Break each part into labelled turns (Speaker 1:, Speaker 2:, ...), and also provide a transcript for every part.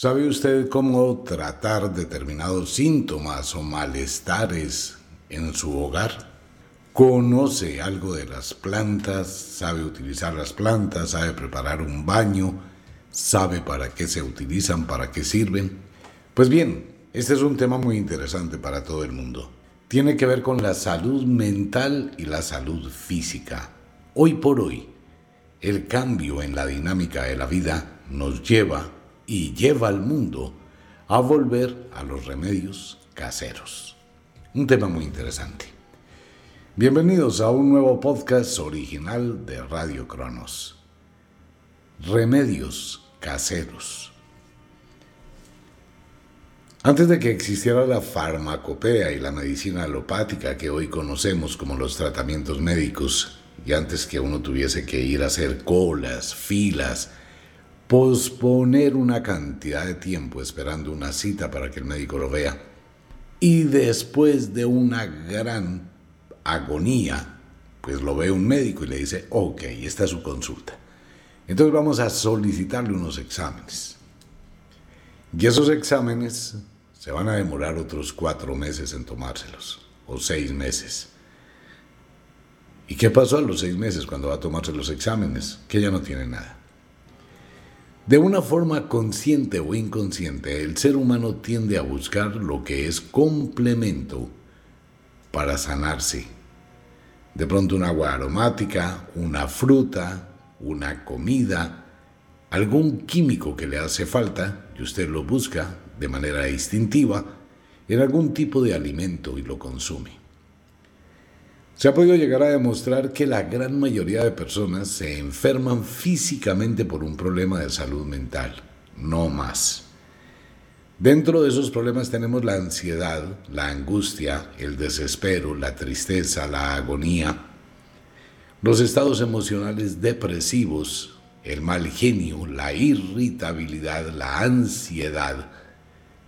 Speaker 1: ¿Sabe usted cómo tratar determinados síntomas o malestares en su hogar? ¿Conoce algo de las plantas? ¿Sabe utilizar las plantas? ¿Sabe preparar un baño? ¿Sabe para qué se utilizan? ¿Para qué sirven? Pues bien, este es un tema muy interesante para todo el mundo. Tiene que ver con la salud mental y la salud física. Hoy por hoy, el cambio en la dinámica de la vida nos lleva y lleva al mundo a volver a los remedios caseros. Un tema muy interesante. Bienvenidos a un nuevo podcast original de Radio Cronos. Remedios caseros. Antes de que existiera la farmacopea y la medicina alopática que hoy conocemos como los tratamientos médicos, y antes que uno tuviese que ir a hacer colas, filas, posponer una cantidad de tiempo esperando una cita para que el médico lo vea. Y después de una gran agonía, pues lo ve un médico y le dice, ok, esta es su consulta. Entonces vamos a solicitarle unos exámenes. Y esos exámenes se van a demorar otros cuatro meses en tomárselos, o seis meses. ¿Y qué pasó a los seis meses cuando va a tomarse los exámenes? Que ya no tiene nada. De una forma consciente o inconsciente, el ser humano tiende a buscar lo que es complemento para sanarse. De pronto un agua aromática, una fruta, una comida, algún químico que le hace falta y usted lo busca de manera instintiva en algún tipo de alimento y lo consume. Se ha podido llegar a demostrar que la gran mayoría de personas se enferman físicamente por un problema de salud mental, no más. Dentro de esos problemas tenemos la ansiedad, la angustia, el desespero, la tristeza, la agonía, los estados emocionales depresivos, el mal genio, la irritabilidad, la ansiedad,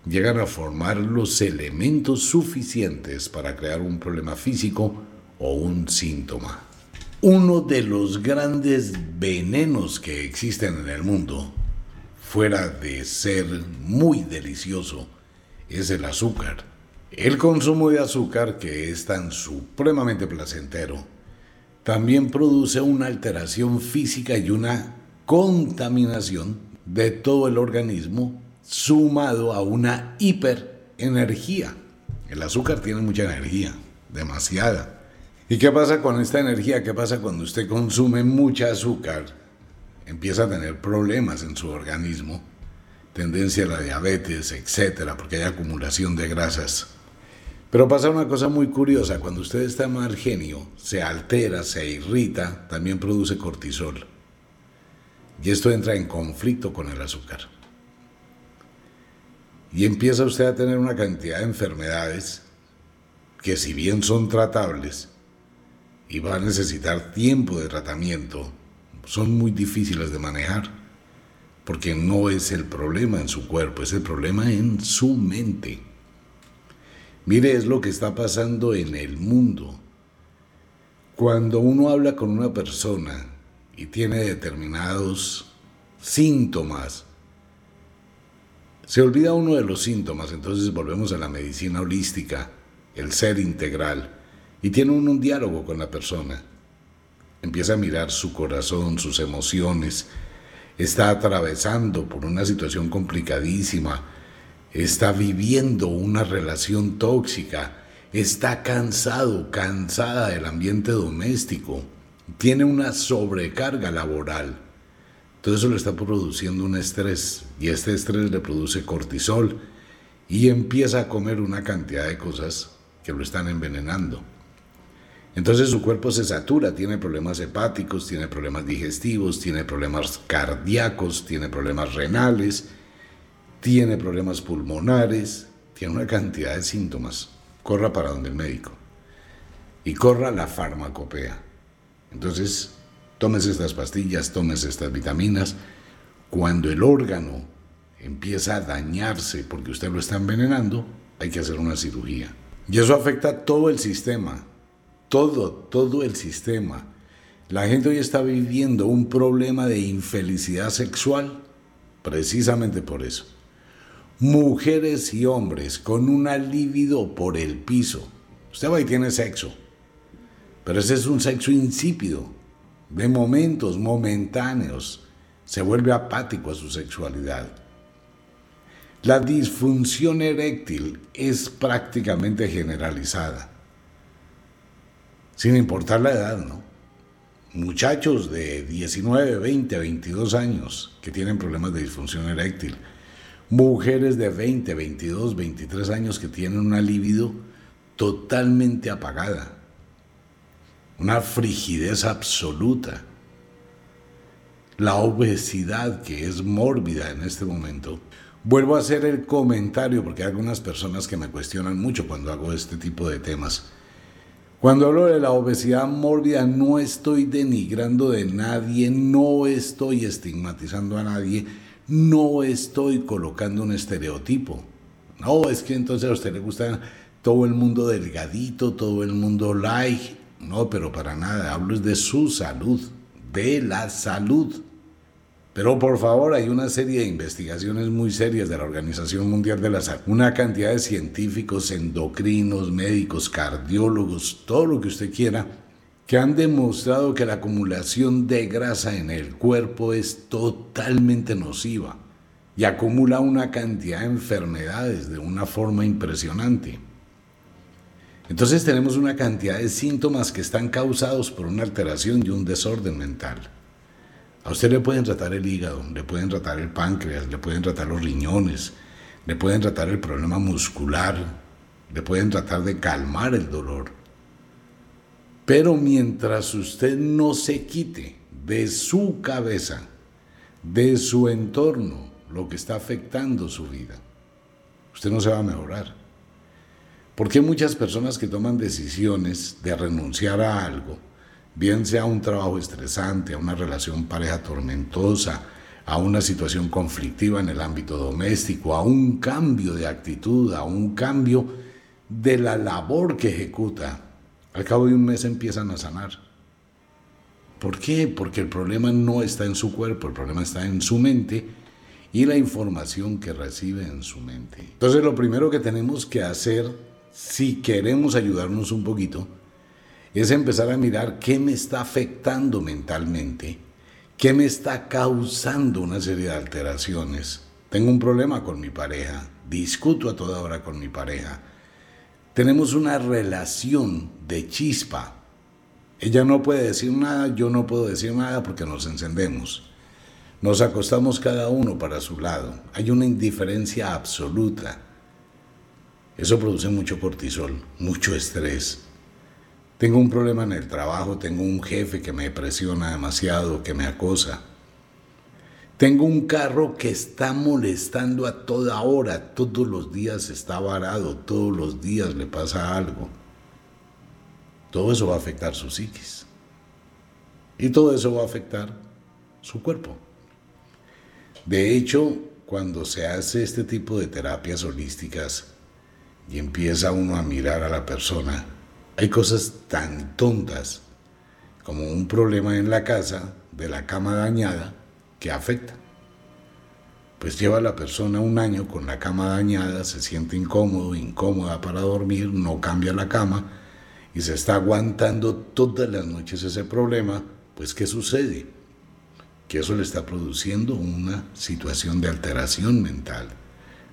Speaker 1: llegan a formar los elementos suficientes para crear un problema físico o un síntoma. Uno de los grandes venenos que existen en el mundo, fuera de ser muy delicioso, es el azúcar. El consumo de azúcar, que es tan supremamente placentero, también produce una alteración física y una contaminación de todo el organismo sumado a una hiperenergía. El azúcar tiene mucha energía, demasiada. ¿Y qué pasa con esta energía? ¿Qué pasa cuando usted consume mucha azúcar? Empieza a tener problemas en su organismo, tendencia a la diabetes, etcétera, porque hay acumulación de grasas. Pero pasa una cosa muy curiosa, cuando usted está mal genio, se altera, se irrita, también produce cortisol. Y esto entra en conflicto con el azúcar. Y empieza usted a tener una cantidad de enfermedades que si bien son tratables, y va a necesitar tiempo de tratamiento, son muy difíciles de manejar, porque no es el problema en su cuerpo, es el problema en su mente. Mire, es lo que está pasando en el mundo. Cuando uno habla con una persona y tiene determinados síntomas, se olvida uno de los síntomas, entonces volvemos a la medicina holística, el ser integral y tiene un diálogo con la persona. Empieza a mirar su corazón, sus emociones. Está atravesando por una situación complicadísima. Está viviendo una relación tóxica. Está cansado, cansada del ambiente doméstico. Tiene una sobrecarga laboral. Todo eso le está produciendo un estrés y este estrés le produce cortisol y empieza a comer una cantidad de cosas que lo están envenenando. Entonces su cuerpo se satura, tiene problemas hepáticos, tiene problemas digestivos, tiene problemas cardíacos, tiene problemas renales, tiene problemas pulmonares, tiene una cantidad de síntomas. Corra para donde el médico. Y corra la farmacopea. Entonces, tómese estas pastillas, tómese estas vitaminas. Cuando el órgano empieza a dañarse porque usted lo está envenenando, hay que hacer una cirugía. Y eso afecta a todo el sistema, todo, todo el sistema. La gente hoy está viviendo un problema de infelicidad sexual precisamente por eso. Mujeres y hombres con una libido por el piso. Usted va y tiene sexo, pero ese es un sexo insípido, de momentos, momentáneos. Se vuelve apático a su sexualidad. La disfunción eréctil es prácticamente generalizada, sin importar la edad, ¿no? Muchachos de 19, 20, 22 años que tienen problemas de disfunción eréctil, mujeres de 20, 22, 23 años que tienen una libido totalmente apagada, una frigidez absoluta, la obesidad que es mórbida en este momento Vuelvo a hacer el comentario porque hay algunas personas que me cuestionan mucho cuando hago este tipo de temas. Cuando hablo de la obesidad mórbida no estoy denigrando de nadie, no estoy estigmatizando a nadie, no estoy colocando un estereotipo. No, es que entonces a usted le gusta todo el mundo delgadito, todo el mundo light. No, pero para nada, hablo de su salud, de la salud. Pero por favor, hay una serie de investigaciones muy serias de la Organización Mundial de la Salud, una cantidad de científicos, endocrinos, médicos, cardiólogos, todo lo que usted quiera, que han demostrado que la acumulación de grasa en el cuerpo es totalmente nociva y acumula una cantidad de enfermedades de una forma impresionante. Entonces tenemos una cantidad de síntomas que están causados por una alteración y un desorden mental. A usted le pueden tratar el hígado, le pueden tratar el páncreas, le pueden tratar los riñones, le pueden tratar el problema muscular, le pueden tratar de calmar el dolor. Pero mientras usted no se quite de su cabeza, de su entorno, lo que está afectando su vida, usted no se va a mejorar. Porque muchas personas que toman decisiones de renunciar a algo bien sea un trabajo estresante, a una relación pareja tormentosa, a una situación conflictiva en el ámbito doméstico, a un cambio de actitud, a un cambio de la labor que ejecuta. Al cabo de un mes empiezan a sanar. ¿Por qué? Porque el problema no está en su cuerpo, el problema está en su mente y la información que recibe en su mente. Entonces lo primero que tenemos que hacer, si queremos ayudarnos un poquito, es empezar a mirar qué me está afectando mentalmente, qué me está causando una serie de alteraciones. Tengo un problema con mi pareja, discuto a toda hora con mi pareja. Tenemos una relación de chispa. Ella no puede decir nada, yo no puedo decir nada porque nos encendemos. Nos acostamos cada uno para su lado. Hay una indiferencia absoluta. Eso produce mucho cortisol, mucho estrés. Tengo un problema en el trabajo, tengo un jefe que me presiona demasiado, que me acosa. Tengo un carro que está molestando a toda hora, todos los días está varado, todos los días le pasa algo. Todo eso va a afectar su psiquis. Y todo eso va a afectar su cuerpo. De hecho, cuando se hace este tipo de terapias holísticas y empieza uno a mirar a la persona, hay cosas tan tontas como un problema en la casa de la cama dañada que afecta. Pues lleva a la persona un año con la cama dañada, se siente incómodo, incómoda para dormir, no cambia la cama y se está aguantando todas las noches ese problema, pues ¿qué sucede? Que eso le está produciendo una situación de alteración mental,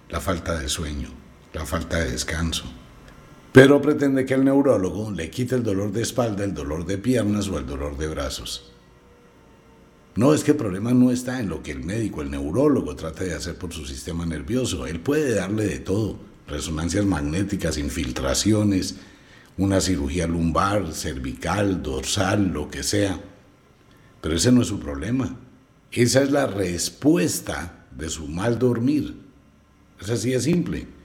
Speaker 1: la falta de sueño, la falta de descanso pero pretende que el neurólogo le quite el dolor de espalda, el dolor de piernas o el dolor de brazos. No, es que el problema no está en lo que el médico, el neurólogo trata de hacer por su sistema nervioso. Él puede darle de todo, resonancias magnéticas, infiltraciones, una cirugía lumbar, cervical, dorsal, lo que sea. Pero ese no es su problema. Esa es la respuesta de su mal dormir. Es así de simple.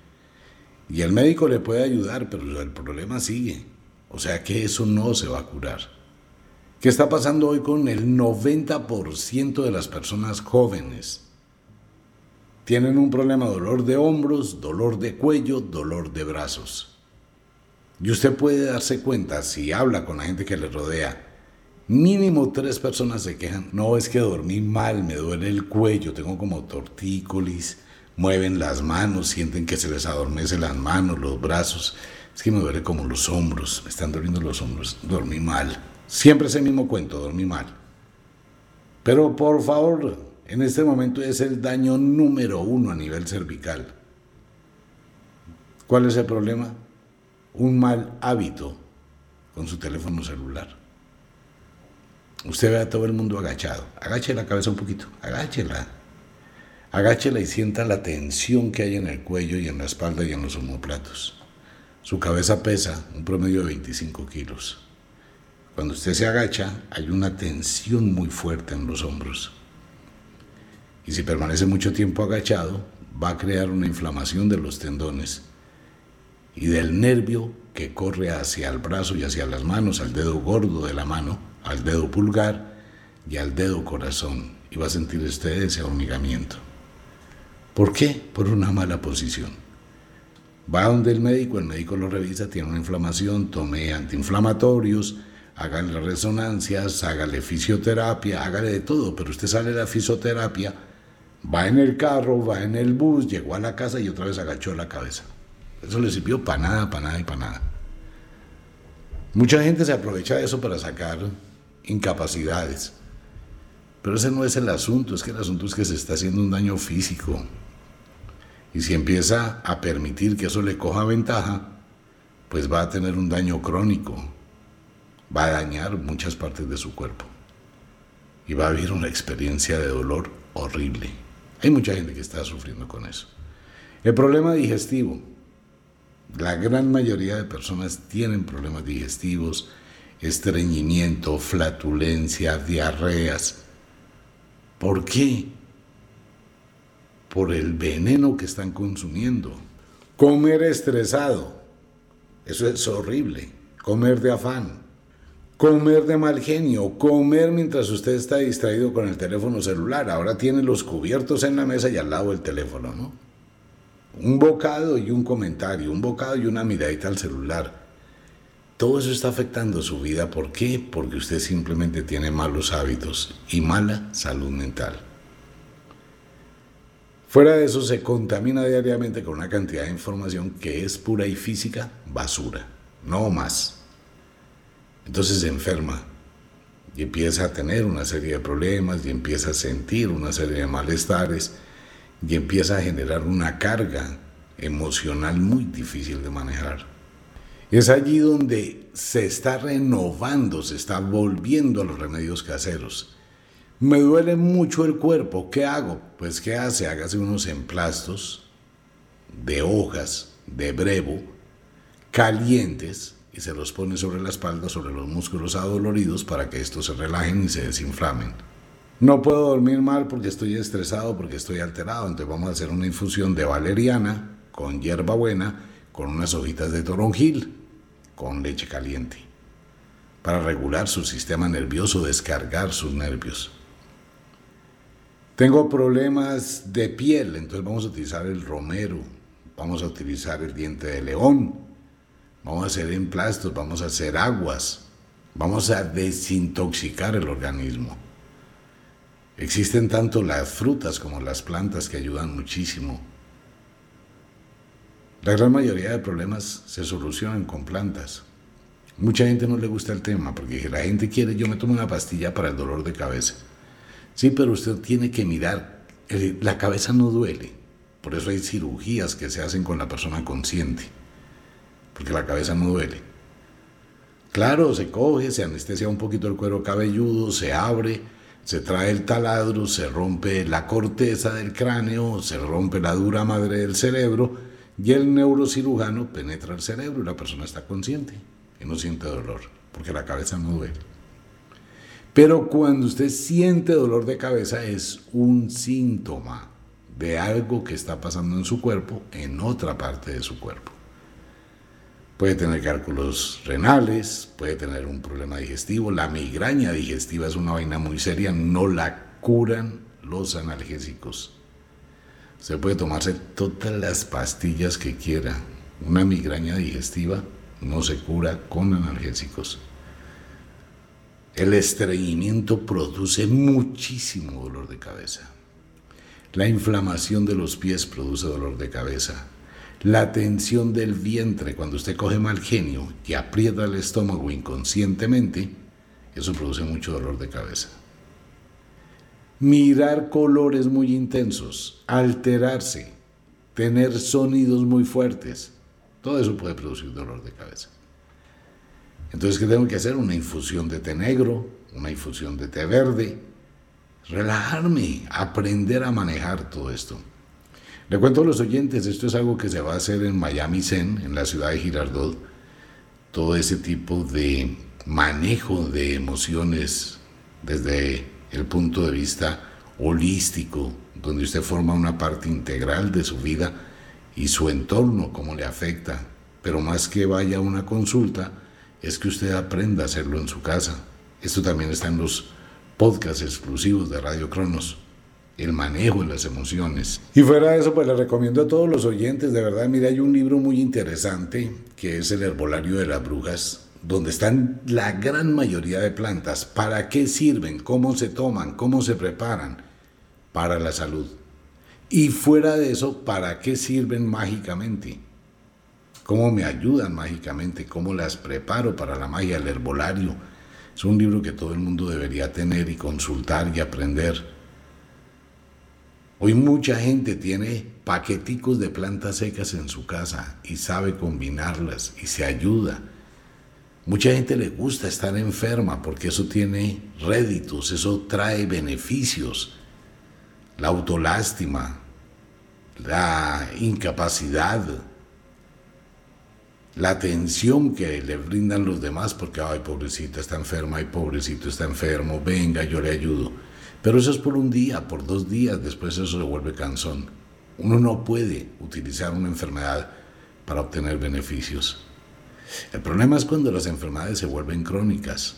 Speaker 1: Y el médico le puede ayudar, pero el problema sigue. O sea que eso no se va a curar. ¿Qué está pasando hoy con el 90% de las personas jóvenes? Tienen un problema, dolor de hombros, dolor de cuello, dolor de brazos. Y usted puede darse cuenta, si habla con la gente que le rodea, mínimo tres personas se quejan. No, es que dormí mal, me duele el cuello, tengo como tortícolis, mueven las manos, sienten que se les adormece las manos, los brazos. Es que me duele como los hombros, me están doliendo los hombros, dormí mal. Siempre ese mismo cuento, dormí mal. Pero por favor, en este momento es el daño número uno a nivel cervical. ¿Cuál es el problema? Un mal hábito con su teléfono celular. Usted ve a todo el mundo agachado. Agache la cabeza un poquito, agáchela. Agáchela y sienta la tensión que hay en el cuello y en la espalda y en los omoplatos. Su cabeza pesa un promedio de 25 kilos. Cuando usted se agacha, hay una tensión muy fuerte en los hombros. Y si permanece mucho tiempo agachado, va a crear una inflamación de los tendones y del nervio que corre hacia el brazo y hacia las manos, al dedo gordo de la mano, al dedo pulgar y al dedo corazón. Y va a sentir usted ese hormigamiento. ¿Por qué? Por una mala posición. Va donde el médico, el médico lo revisa, tiene una inflamación, tome antiinflamatorios, hágale resonancias, hágale fisioterapia, hágale de todo, pero usted sale de la fisioterapia, va en el carro, va en el bus, llegó a la casa y otra vez agachó la cabeza. Eso le sirvió para nada, para nada y para nada. Mucha gente se aprovecha de eso para sacar incapacidades. Pero ese no es el asunto, es que el asunto es que se está haciendo un daño físico. Y si empieza a permitir que eso le coja ventaja, pues va a tener un daño crónico, va a dañar muchas partes de su cuerpo y va a vivir una experiencia de dolor horrible. Hay mucha gente que está sufriendo con eso. El problema digestivo. La gran mayoría de personas tienen problemas digestivos, estreñimiento, flatulencia, diarreas. ¿Por qué? Por el veneno que están consumiendo. Comer estresado. Eso es horrible. Comer de afán. Comer de mal genio. Comer mientras usted está distraído con el teléfono celular. Ahora tiene los cubiertos en la mesa y al lado el teléfono, ¿no? Un bocado y un comentario. Un bocado y una miradita al celular todo eso está afectando su vida. ¿Por qué? Porque usted simplemente tiene malos hábitos y mala salud mental. Fuera de eso, se contamina diariamente con una cantidad de información que es pura y física basura, no más. Entonces se enferma y empieza a tener una serie de problemas y empieza a sentir una serie de malestares y empieza a generar una carga emocional muy difícil de manejar. Es allí donde se está renovando, se está volviendo a los remedios caseros. Me duele mucho el cuerpo, ¿qué hago? Pues ¿qué hace? Hágase unos emplastos de hojas de brevo calientes y se los pone sobre la espalda, sobre los músculos adoloridos para que estos se relajen y se desinflamen. No puedo dormir mal porque estoy estresado, porque estoy alterado, entonces vamos a hacer una infusión de valeriana con hierbabuena, con unas hojitas de toronjil con leche caliente para regular su sistema nervioso, descargar sus nervios. Tengo problemas de piel, entonces vamos a utilizar el romero, vamos a utilizar el diente de león, vamos a hacer emplastos, vamos a hacer aguas, vamos a desintoxicar el organismo. Existen tanto las frutas como las plantas que ayudan muchísimo la gran mayoría de problemas se solucionan con plantas. Mucha gente no le gusta el tema porque la gente quiere, yo me tomo una pastilla para el dolor de cabeza. Sí, pero usted tiene que mirar, la cabeza no duele. Por eso hay cirugías que se hacen con la persona consciente, porque la cabeza no duele. Claro, se coge, se anestesia un poquito el cuero cabelludo, se abre, se trae el taladro, se rompe la corteza del cráneo, se rompe la dura madre del cerebro y el neurocirujano penetra el cerebro y la persona está consciente y no siente dolor, porque la cabeza no duele. Pero cuando usted siente dolor de cabeza es un síntoma de algo que está pasando en su cuerpo, en otra parte de su cuerpo. Puede tener cálculos renales, puede tener un problema digestivo. La migraña digestiva es una vaina muy seria, no la curan los analgésicos. Se puede tomarse todas las pastillas que quiera. Una migraña digestiva no se cura con analgésicos. El estreñimiento produce muchísimo dolor de cabeza. La inflamación de los pies produce dolor de cabeza. La tensión del vientre, cuando usted coge mal genio y aprieta el estómago inconscientemente, eso produce mucho dolor de cabeza. Mirar colores muy intensos, alterarse, tener sonidos muy fuertes, todo eso puede producir dolor de cabeza. Entonces, ¿qué tengo que hacer? Una infusión de té negro, una infusión de té verde, relajarme, aprender a manejar todo esto. Le cuento a los oyentes, esto es algo que se va a hacer en Miami Zen, en la ciudad de Girardot, todo ese tipo de manejo de emociones desde el punto de vista holístico, donde usted forma una parte integral de su vida y su entorno, cómo le afecta. Pero más que vaya a una consulta, es que usted aprenda a hacerlo en su casa. Esto también está en los podcasts exclusivos de Radio Cronos, el manejo de las emociones. Y fuera de eso, pues le recomiendo a todos los oyentes, de verdad, mira, hay un libro muy interesante que es El Herbolario de las Brujas, donde están la gran mayoría de plantas, para qué sirven, cómo se toman, cómo se preparan para la salud. Y fuera de eso, ¿para qué sirven mágicamente? ¿Cómo me ayudan mágicamente? ¿Cómo las preparo para la magia, el herbolario? Es un libro que todo el mundo debería tener y consultar y aprender. Hoy mucha gente tiene paqueticos de plantas secas en su casa y sabe combinarlas y se ayuda. Mucha gente le gusta estar enferma porque eso tiene réditos, eso trae beneficios. La autolástima, la incapacidad, la atención que le brindan los demás, porque, ay, pobrecita está enferma, ay, pobrecito está enfermo, venga, yo le ayudo. Pero eso es por un día, por dos días, después eso se vuelve cansón. Uno no puede utilizar una enfermedad para obtener beneficios. El problema es cuando las enfermedades se vuelven crónicas.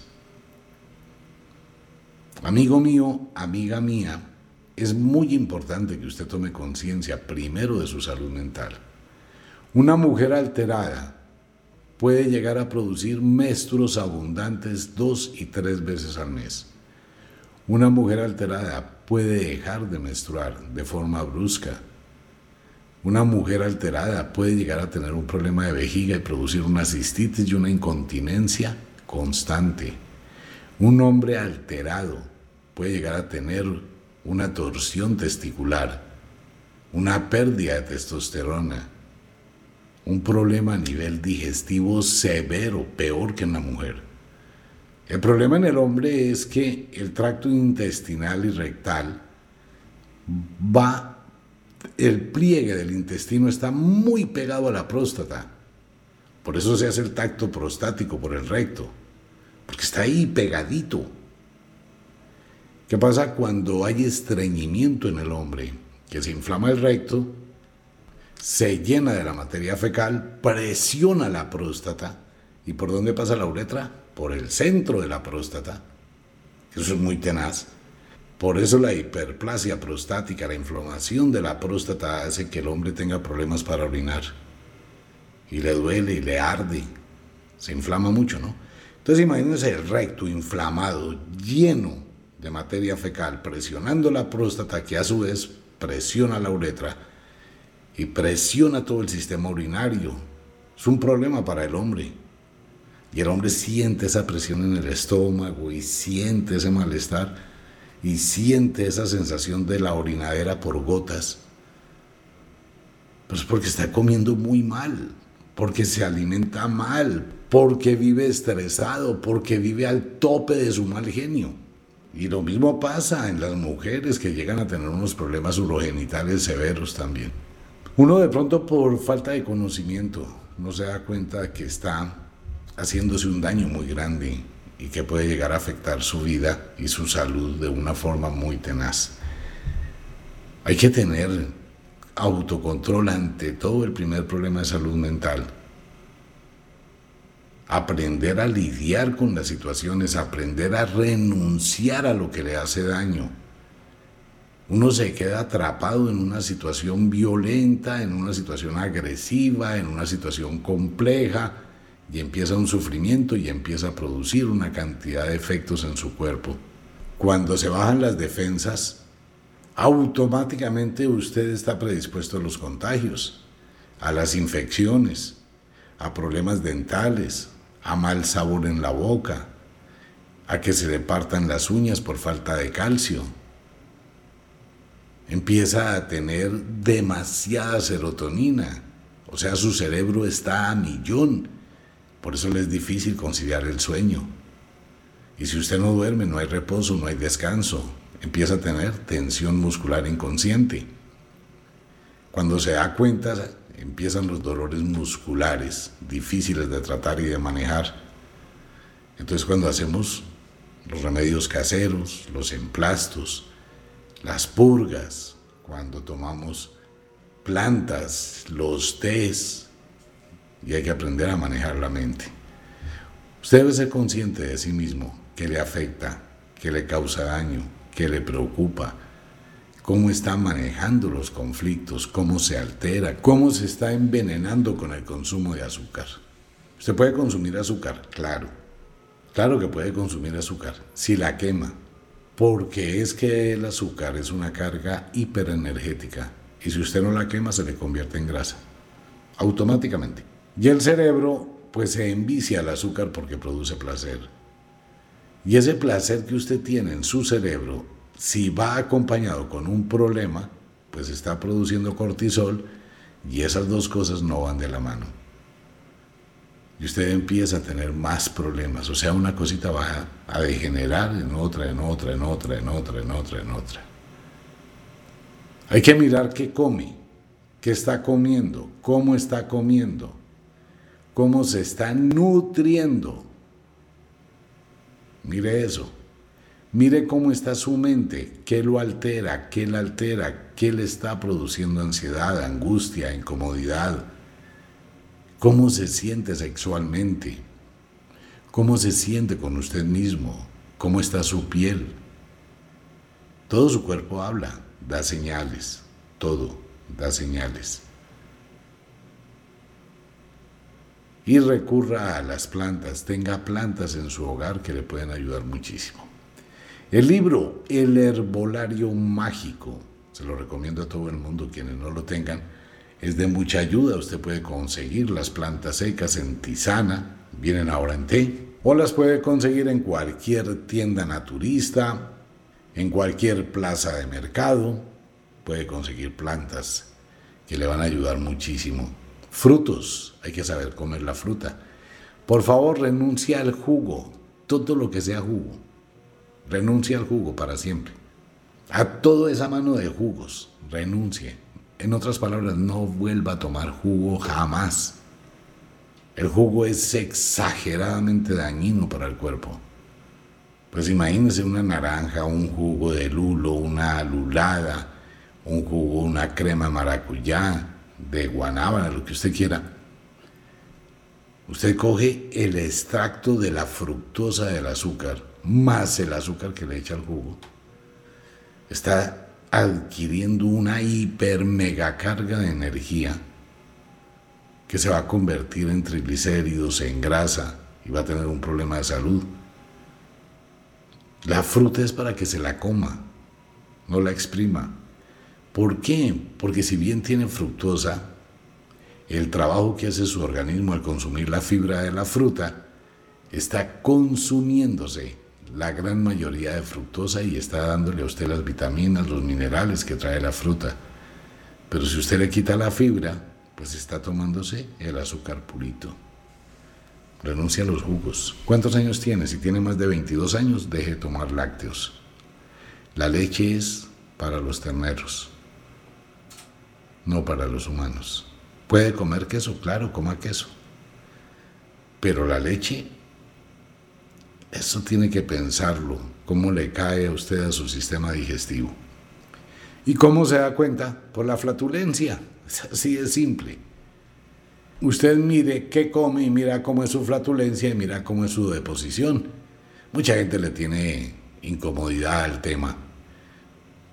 Speaker 1: Amigo mío, amiga mía, es muy importante que usted tome conciencia primero de su salud mental. Una mujer alterada puede llegar a producir menstruos abundantes dos y tres veces al mes. Una mujer alterada puede dejar de menstruar de forma brusca. Una mujer alterada puede llegar a tener un problema de vejiga y producir una cistitis y una incontinencia constante. Un hombre alterado puede llegar a tener una torsión testicular, una pérdida de testosterona, un problema a nivel digestivo severo, peor que en la mujer. El problema en el hombre es que el tracto intestinal y rectal va, el pliegue del intestino está muy pegado a la próstata. Por eso se hace el tacto prostático por el recto, porque está ahí pegadito. ¿Qué pasa cuando hay estreñimiento en el hombre? Que se inflama el recto, se llena de la materia fecal, presiona la próstata. ¿Y por dónde pasa la uretra? Por el centro de la próstata. Eso es muy tenaz. Por eso la hiperplasia prostática, la inflamación de la próstata hace que el hombre tenga problemas para orinar. Y le duele y le arde. Se inflama mucho, ¿no? Entonces imagínense el recto inflamado, lleno de materia fecal, presionando la próstata que a su vez presiona la uretra y presiona todo el sistema urinario. Es un problema para el hombre. Y el hombre siente esa presión en el estómago y siente ese malestar y siente esa sensación de la orinadera por gotas. Pues porque está comiendo muy mal, porque se alimenta mal, porque vive estresado, porque vive al tope de su mal genio. Y lo mismo pasa en las mujeres que llegan a tener unos problemas urogenitales severos también. Uno de pronto por falta de conocimiento no se da cuenta que está haciéndose un daño muy grande y que puede llegar a afectar su vida y su salud de una forma muy tenaz. Hay que tener autocontrol ante todo el primer problema de salud mental. Aprender a lidiar con las situaciones, aprender a renunciar a lo que le hace daño uno se queda atrapado en una situación violenta, en una situación agresiva, en una situación compleja, y empieza un sufrimiento y empieza a producir una cantidad de efectos en su cuerpo. Cuando se bajan las defensas, automáticamente usted está predispuesto a los contagios, a las infecciones, a problemas dentales, a mal sabor en la boca, a que se le partan las uñas por falta de calcio. Empieza a tener demasiada serotonina, o sea, su cerebro está a millón. Por eso le es difícil conciliar el sueño. Y si usted no duerme, no hay reposo, no hay descanso. Empieza a tener tensión muscular inconsciente. Cuando se da cuenta, empiezan los dolores musculares, difíciles de tratar y de manejar. Entonces cuando hacemos los remedios caseros, los emplastos, las purgas, cuando tomamos plantas, los tés, y hay que aprender a manejar la mente. Usted debe ser consciente de sí mismo, que le afecta, que le causa daño, que le preocupa, cómo está manejando los conflictos, cómo se altera, cómo se está envenenando con el consumo de azúcar. Usted puede consumir azúcar, claro. Claro que puede consumir azúcar, si la quema, porque es que el azúcar es una carga hiperenergética y si usted no la quema se le convierte en grasa, automáticamente. Y el cerebro pues se envicia al azúcar porque produce placer. Y ese placer que usted tiene en su cerebro si va acompañado con un problema, pues está produciendo cortisol y esas dos cosas no van de la mano. Y usted empieza a tener más problemas, o sea, una cosita va a degenerar en otra, en otra, en otra, en otra, en otra, en otra. Hay que mirar qué come, qué está comiendo, cómo está comiendo, cómo se está nutriendo. Mire eso. Mire cómo está su mente, qué lo altera, qué le altera, qué le está produciendo ansiedad, angustia, incomodidad. Cómo se siente sexualmente, cómo se siente con usted mismo, cómo está su piel. Todo su cuerpo habla, da señales, todo da señales. Y recurra a las plantas, tenga plantas en su hogar que le pueden ayudar muchísimo. El libro El herbolario mágico, se lo recomiendo a todo el mundo, quienes no lo tengan, es de mucha ayuda. Usted puede conseguir las plantas secas en tisana, vienen ahora en té, o las puede conseguir en cualquier tienda naturista, en cualquier plaza de mercado. Puede conseguir plantas que le van a ayudar muchísimo. Frutos, hay que saber comer la fruta. Por favor, renuncia al jugo, todo lo que sea jugo Renuncie al jugo para siempre. A toda esa mano de jugos, renuncie. En otras palabras, no vuelva a tomar jugo jamás. El jugo es exageradamente dañino para el cuerpo. Pues imagínese una naranja, un jugo de lulo, una lulada, un jugo, una crema maracuyá, de guanábana, lo que usted quiera. Usted coge el extracto de la fructosa del azúcar, más el azúcar que le echa al jugo, está adquiriendo una hiper mega carga de energía que se va a convertir en triglicéridos, en grasa y va a tener un problema de salud. La fruta es para que se la coma, no la exprima. ¿Por qué? Porque si bien tiene fructosa, el trabajo que hace su organismo al consumir la fibra de la fruta está consumiéndose la gran mayoría de fructosa y está dándole a usted las vitaminas, los minerales que trae la fruta. Pero si usted le quita la fibra, pues está tomándose el azúcar purito. Renuncia a los jugos. ¿Cuántos años tiene? Si tiene más de 22 años, deje de tomar lácteos. La leche es para los terneros, no para los humanos. Puede comer queso, claro, coma queso. Pero la leche eso tiene que pensarlo, cómo le cae a usted a su sistema digestivo. ¿Y cómo se da cuenta? Por la flatulencia. así de simple. Usted mire qué come y mira cómo es su flatulencia y mira cómo es su deposición. Mucha gente le tiene incomodidad al tema.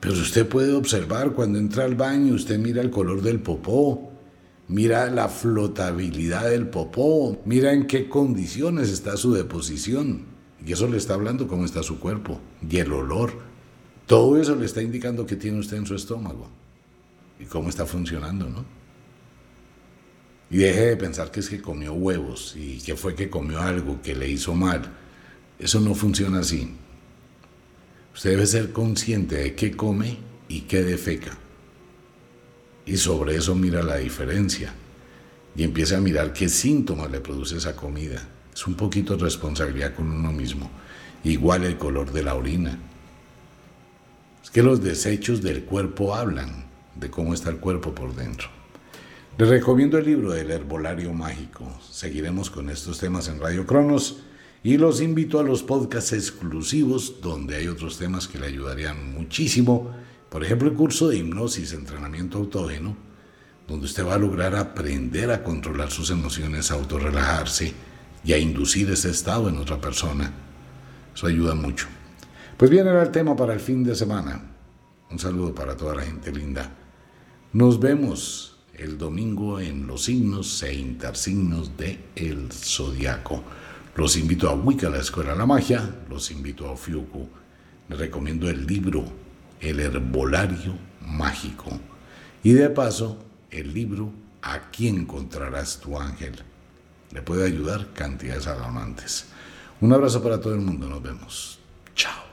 Speaker 1: Pero usted puede observar cuando entra al baño, usted mira el color del popó, mira la flotabilidad del popó, mira en qué condiciones está su deposición. Y eso le está hablando cómo está su cuerpo y el olor. Todo eso le está indicando que tiene usted en su estómago y cómo está funcionando, ¿no? Y deje de pensar que es que comió huevos y que fue que comió algo que le hizo mal. Eso no funciona así. Usted debe ser consciente de qué come y qué defeca. Y sobre eso mira la diferencia. Y empieza a mirar qué síntomas le produce esa comida. Es un poquito de responsabilidad con uno mismo. Igual el color de la orina. Es que los desechos del cuerpo hablan de cómo está el cuerpo por dentro. Les recomiendo el libro del herbolario mágico. Seguiremos con estos temas en Radio Cronos y los invito a los podcasts exclusivos donde hay otros temas que le ayudarían muchísimo. Por ejemplo, el curso de hipnosis, entrenamiento autógeno, donde usted va a lograr aprender a controlar sus emociones, autorrelajarse y a inducir ese estado en otra persona. Eso ayuda mucho. Pues bien, era el tema para el fin de semana. Un saludo para toda la gente linda. Nos vemos el domingo en los signos e intersignos de el zodiaco. Los invito a Wicca, la Escuela de la Magia, los invito a Ofiuku. Les recomiendo el libro El Herbolario Mágico. Y de paso, el libro Aquí encontrarás tu ángel le puede ayudar cantidades alarmantes. Un abrazo para todo el mundo, nos vemos. Chao.